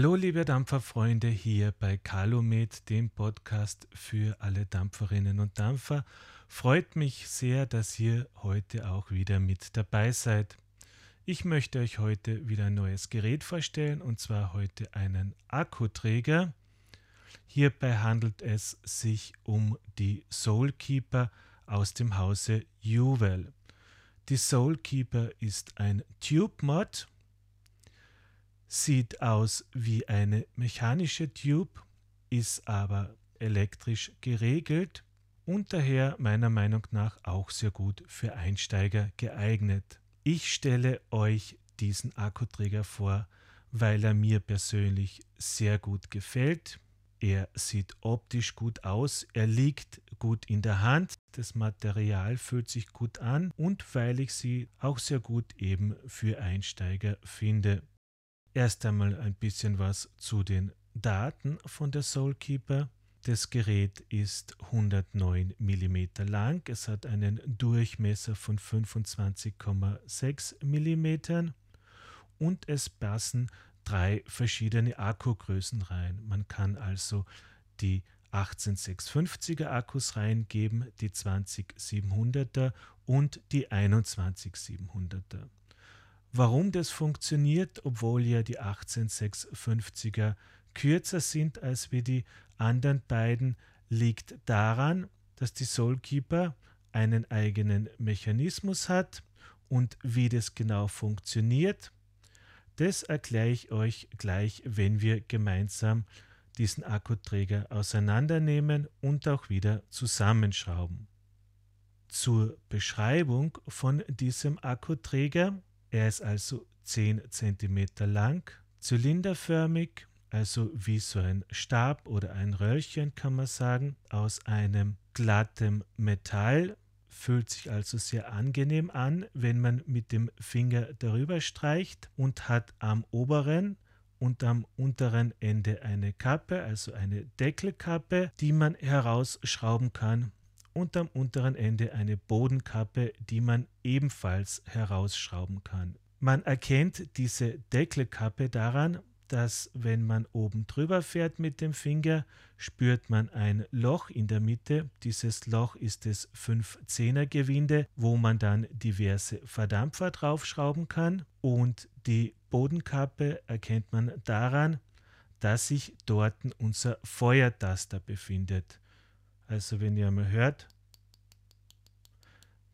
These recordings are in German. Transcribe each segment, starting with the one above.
Hallo liebe Dampferfreunde hier bei Calumet, dem Podcast für alle Dampferinnen und Dampfer. Freut mich sehr, dass ihr heute auch wieder mit dabei seid. Ich möchte euch heute wieder ein neues Gerät vorstellen und zwar heute einen Akkuträger. Hierbei handelt es sich um die Soulkeeper aus dem Hause Juwel. Die Soulkeeper ist ein Tube Mod sieht aus wie eine mechanische Tube, ist aber elektrisch geregelt und daher meiner Meinung nach auch sehr gut für Einsteiger geeignet. Ich stelle euch diesen Akkuträger vor, weil er mir persönlich sehr gut gefällt. Er sieht optisch gut aus, er liegt gut in der Hand, das Material fühlt sich gut an und weil ich sie auch sehr gut eben für Einsteiger finde. Erst einmal ein bisschen was zu den Daten von der Soulkeeper. Das Gerät ist 109 mm lang, es hat einen Durchmesser von 25,6 mm und es passen drei verschiedene Akkugrößen rein. Man kann also die 18650er Akkus reingeben, die 20700er und die 21700er. Warum das funktioniert, obwohl ja die 18650er kürzer sind als wie die anderen beiden, liegt daran, dass die Soulkeeper einen eigenen Mechanismus hat und wie das genau funktioniert, das erkläre ich euch gleich, wenn wir gemeinsam diesen Akkuträger auseinandernehmen und auch wieder zusammenschrauben. Zur Beschreibung von diesem Akkuträger er ist also 10 cm lang, zylinderförmig, also wie so ein Stab oder ein Röllchen kann man sagen, aus einem glattem Metall, fühlt sich also sehr angenehm an, wenn man mit dem Finger darüber streicht und hat am oberen und am unteren Ende eine Kappe, also eine Deckelkappe, die man herausschrauben kann und am unteren Ende eine Bodenkappe, die man ebenfalls herausschrauben kann. Man erkennt diese Deckelkappe daran, dass wenn man oben drüber fährt mit dem Finger, spürt man ein Loch in der Mitte. Dieses Loch ist das 5-10er Gewinde, wo man dann diverse Verdampfer draufschrauben kann. Und die Bodenkappe erkennt man daran, dass sich dort unser Feuertaster befindet. Also wenn ihr mal hört,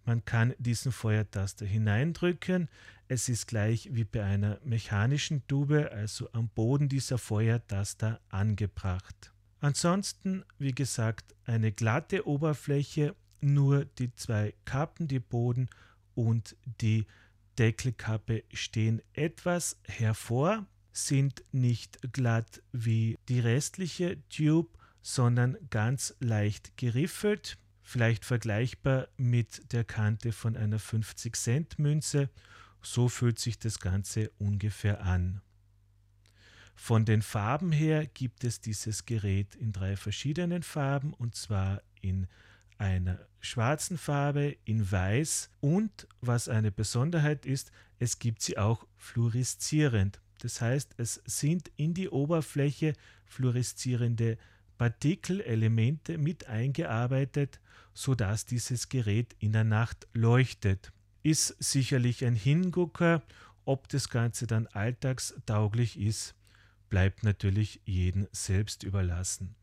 man kann diesen Feuertaster hineindrücken. Es ist gleich wie bei einer mechanischen Tube, also am Boden dieser Feuertaster angebracht. Ansonsten, wie gesagt, eine glatte Oberfläche, nur die zwei Kappen, die Boden und die Deckelkappe stehen etwas hervor, sind nicht glatt wie die restliche Tube, sondern ganz leicht geriffelt, vielleicht vergleichbar mit der Kante von einer 50-Cent-Münze. So fühlt sich das Ganze ungefähr an. Von den Farben her gibt es dieses Gerät in drei verschiedenen Farben und zwar in einer schwarzen Farbe, in weiß und was eine Besonderheit ist, es gibt sie auch fluoreszierend. Das heißt, es sind in die Oberfläche fluoreszierende Partikelelemente mit eingearbeitet, sodass dieses Gerät in der Nacht leuchtet. Ist sicherlich ein Hingucker, ob das Ganze dann alltagstauglich ist, bleibt natürlich jedem selbst überlassen.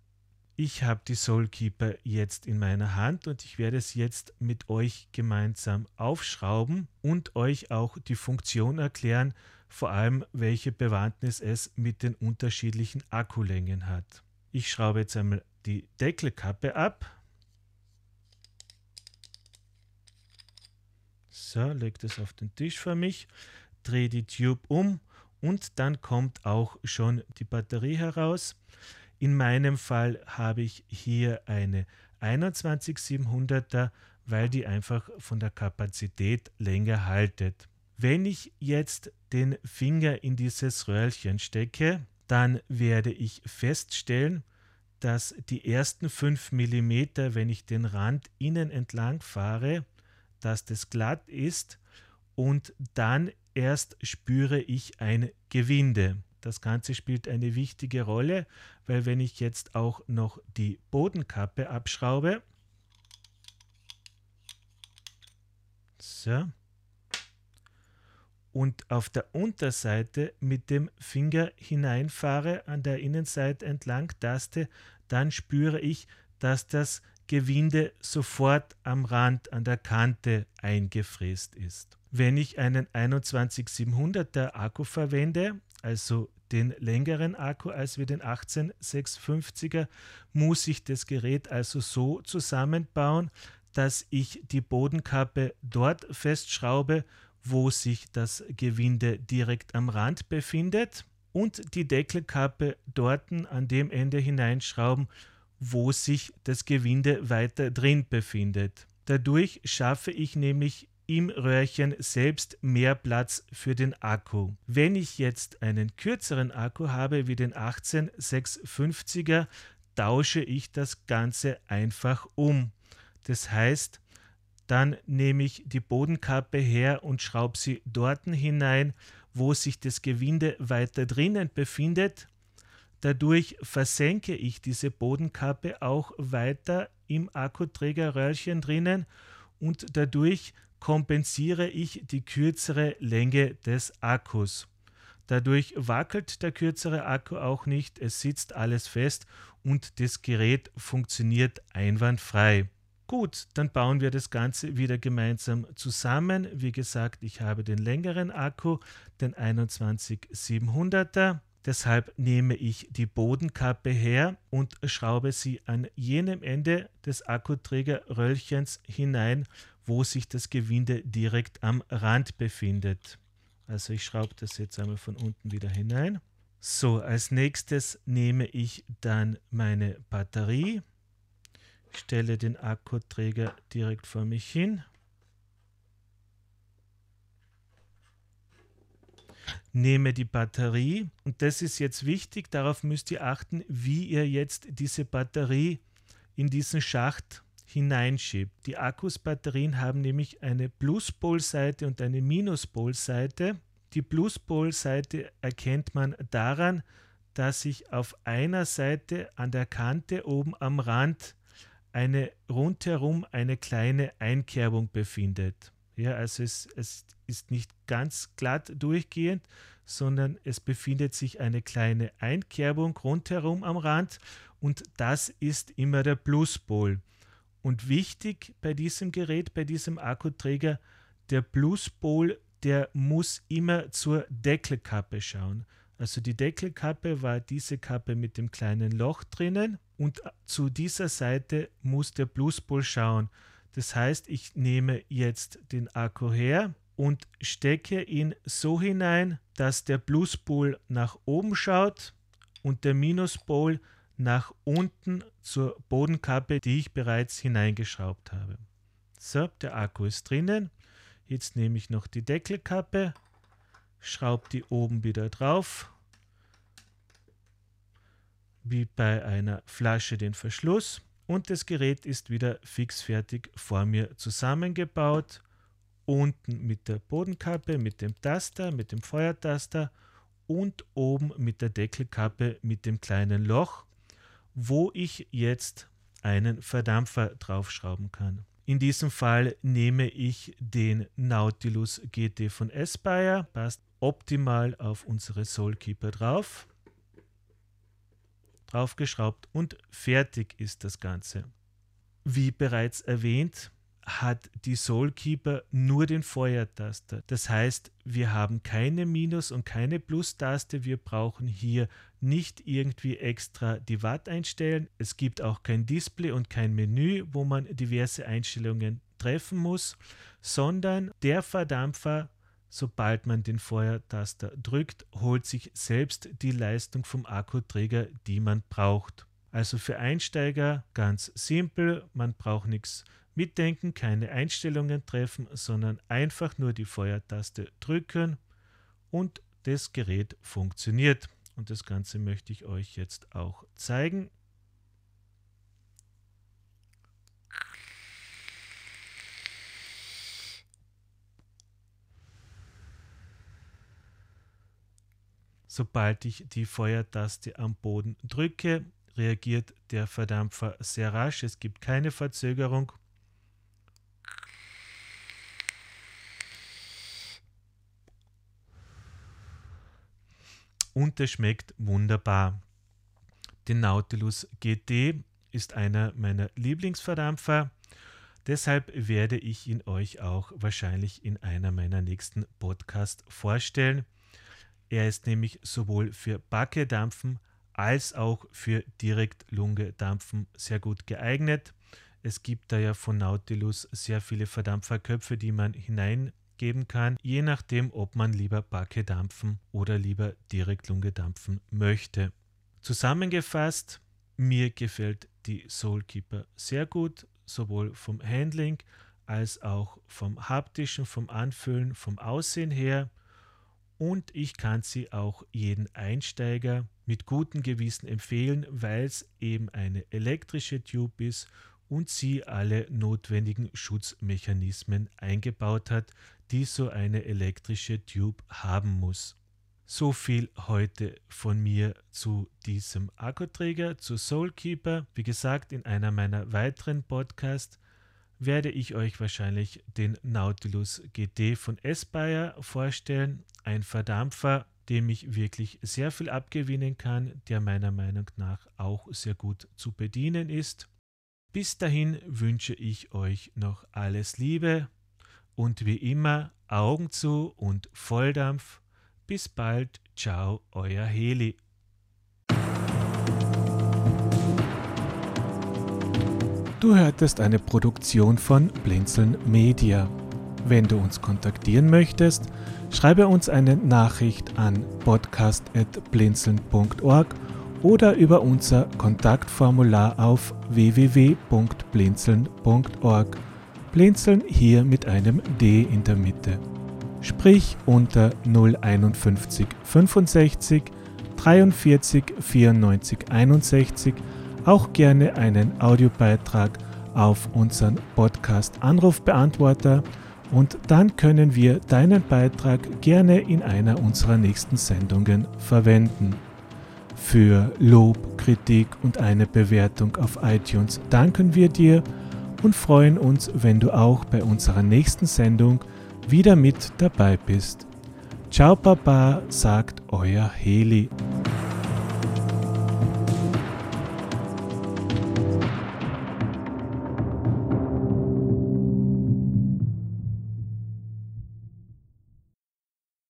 Ich habe die Soulkeeper jetzt in meiner Hand und ich werde es jetzt mit euch gemeinsam aufschrauben und euch auch die Funktion erklären, vor allem welche Bewandtnis es mit den unterschiedlichen Akkulängen hat. Ich schraube jetzt einmal die Deckelkappe ab. So, lege das auf den Tisch für mich, drehe die Tube um und dann kommt auch schon die Batterie heraus. In meinem Fall habe ich hier eine 21700er, weil die einfach von der Kapazität länger haltet. Wenn ich jetzt den Finger in dieses Röhrchen stecke, dann werde ich feststellen, dass die ersten 5 mm, wenn ich den Rand innen entlang fahre, dass das glatt ist und dann erst spüre ich ein Gewinde. Das Ganze spielt eine wichtige Rolle, weil wenn ich jetzt auch noch die Bodenkappe abschraube, so, und auf der Unterseite mit dem Finger hineinfahre an der Innenseite entlang Taste, dann spüre ich, dass das Gewinde sofort am Rand, an der Kante eingefräst ist. Wenn ich einen 21700er Akku verwende, also den längeren Akku als wir den 18650er, muss ich das Gerät also so zusammenbauen, dass ich die Bodenkappe dort festschraube, wo sich das Gewinde direkt am Rand befindet und die Deckelkappe dort an dem Ende hineinschrauben, wo sich das Gewinde weiter drin befindet. Dadurch schaffe ich nämlich im Röhrchen selbst mehr Platz für den Akku. Wenn ich jetzt einen kürzeren Akku habe wie den 18650er, tausche ich das Ganze einfach um. Das heißt, dann nehme ich die Bodenkappe her und schraube sie dort hinein, wo sich das Gewinde weiter drinnen befindet. Dadurch versenke ich diese Bodenkappe auch weiter im Akkuträgerröhrchen drinnen und dadurch kompensiere ich die kürzere Länge des Akkus. Dadurch wackelt der kürzere Akku auch nicht, es sitzt alles fest und das Gerät funktioniert einwandfrei. Gut, dann bauen wir das Ganze wieder gemeinsam zusammen. Wie gesagt, ich habe den längeren Akku, den 21700er. Deshalb nehme ich die Bodenkappe her und schraube sie an jenem Ende des Akkuträgerröllchens hinein, wo sich das Gewinde direkt am Rand befindet. Also ich schraube das jetzt einmal von unten wieder hinein. So, als nächstes nehme ich dann meine Batterie stelle den Akkuträger direkt vor mich hin. Nehme die Batterie und das ist jetzt wichtig, darauf müsst ihr achten, wie ihr jetzt diese Batterie in diesen Schacht hineinschiebt. Die Akkusbatterien haben nämlich eine Pluspolseite und eine Minuspolseite. Die Pluspolseite erkennt man daran, dass sich auf einer Seite an der Kante oben am Rand eine rundherum eine kleine Einkerbung befindet. Ja, also es, es ist nicht ganz glatt durchgehend, sondern es befindet sich eine kleine Einkerbung rundherum am Rand und das ist immer der Pluspol. Und wichtig bei diesem Gerät, bei diesem Akkuträger, der Pluspol, der muss immer zur Deckelkappe schauen. Also die Deckelkappe war diese Kappe mit dem kleinen Loch drinnen und zu dieser Seite muss der Pluspol schauen. Das heißt, ich nehme jetzt den Akku her und stecke ihn so hinein, dass der Pluspol nach oben schaut und der Minuspol nach unten zur Bodenkappe, die ich bereits hineingeschraubt habe. So, der Akku ist drinnen. Jetzt nehme ich noch die Deckelkappe, schraube die oben wieder drauf wie bei einer Flasche den Verschluss und das Gerät ist wieder fixfertig vor mir zusammengebaut. Unten mit der Bodenkappe, mit dem Taster, mit dem Feuertaster und oben mit der Deckelkappe mit dem kleinen Loch, wo ich jetzt einen Verdampfer draufschrauben kann. In diesem Fall nehme ich den Nautilus GT von Aspire, passt optimal auf unsere Soulkeeper drauf draufgeschraubt und fertig ist das Ganze. Wie bereits erwähnt, hat die Soulkeeper nur den Feuertaster. Das heißt, wir haben keine Minus- und keine Plus-Taste. Wir brauchen hier nicht irgendwie extra die Watt einstellen. Es gibt auch kein Display und kein Menü, wo man diverse Einstellungen treffen muss, sondern der Verdampfer sobald man den Feuertaster drückt, holt sich selbst die Leistung vom Akkuträger, die man braucht. Also für Einsteiger ganz simpel, man braucht nichts mitdenken, keine Einstellungen treffen, sondern einfach nur die Feuertaste drücken und das Gerät funktioniert. Und das Ganze möchte ich euch jetzt auch zeigen. Sobald ich die Feuertaste am Boden drücke, reagiert der Verdampfer sehr rasch. Es gibt keine Verzögerung. Und es schmeckt wunderbar. Der Nautilus GT ist einer meiner Lieblingsverdampfer. Deshalb werde ich ihn euch auch wahrscheinlich in einer meiner nächsten Podcasts vorstellen. Er ist nämlich sowohl für Backe-Dampfen als auch für Direktlunge-Dampfen sehr gut geeignet. Es gibt da ja von Nautilus sehr viele Verdampferköpfe, die man hineingeben kann, je nachdem, ob man lieber Backe dampfen oder lieber Direktlunge dampfen möchte. Zusammengefasst, mir gefällt die Soulkeeper sehr gut, sowohl vom Handling als auch vom haptischen, vom Anfühlen, vom Aussehen her. Und ich kann sie auch jeden Einsteiger mit gutem Gewissen empfehlen, weil es eben eine elektrische Tube ist und sie alle notwendigen Schutzmechanismen eingebaut hat, die so eine elektrische Tube haben muss. So viel heute von mir zu diesem Akkuträger, zu Soulkeeper. Wie gesagt, in einer meiner weiteren Podcasts werde ich euch wahrscheinlich den Nautilus GT von Espire vorstellen. Ein Verdampfer, dem ich wirklich sehr viel abgewinnen kann, der meiner Meinung nach auch sehr gut zu bedienen ist. Bis dahin wünsche ich euch noch alles Liebe und wie immer Augen zu und Volldampf bis bald, ciao, euer Heli. Du hörtest eine Produktion von Blinzeln Media. Wenn du uns kontaktieren möchtest, schreibe uns eine Nachricht an podcast.blinzeln.org oder über unser Kontaktformular auf www.blinzeln.org. Blinzeln hier mit einem D in der Mitte. Sprich unter 051 65 43 94 61 auch gerne einen Audiobeitrag auf unseren Podcast Anrufbeantworter und dann können wir deinen Beitrag gerne in einer unserer nächsten Sendungen verwenden. Für Lob, Kritik und eine Bewertung auf iTunes danken wir dir und freuen uns, wenn du auch bei unserer nächsten Sendung wieder mit dabei bist. Ciao Papa, sagt euer Heli.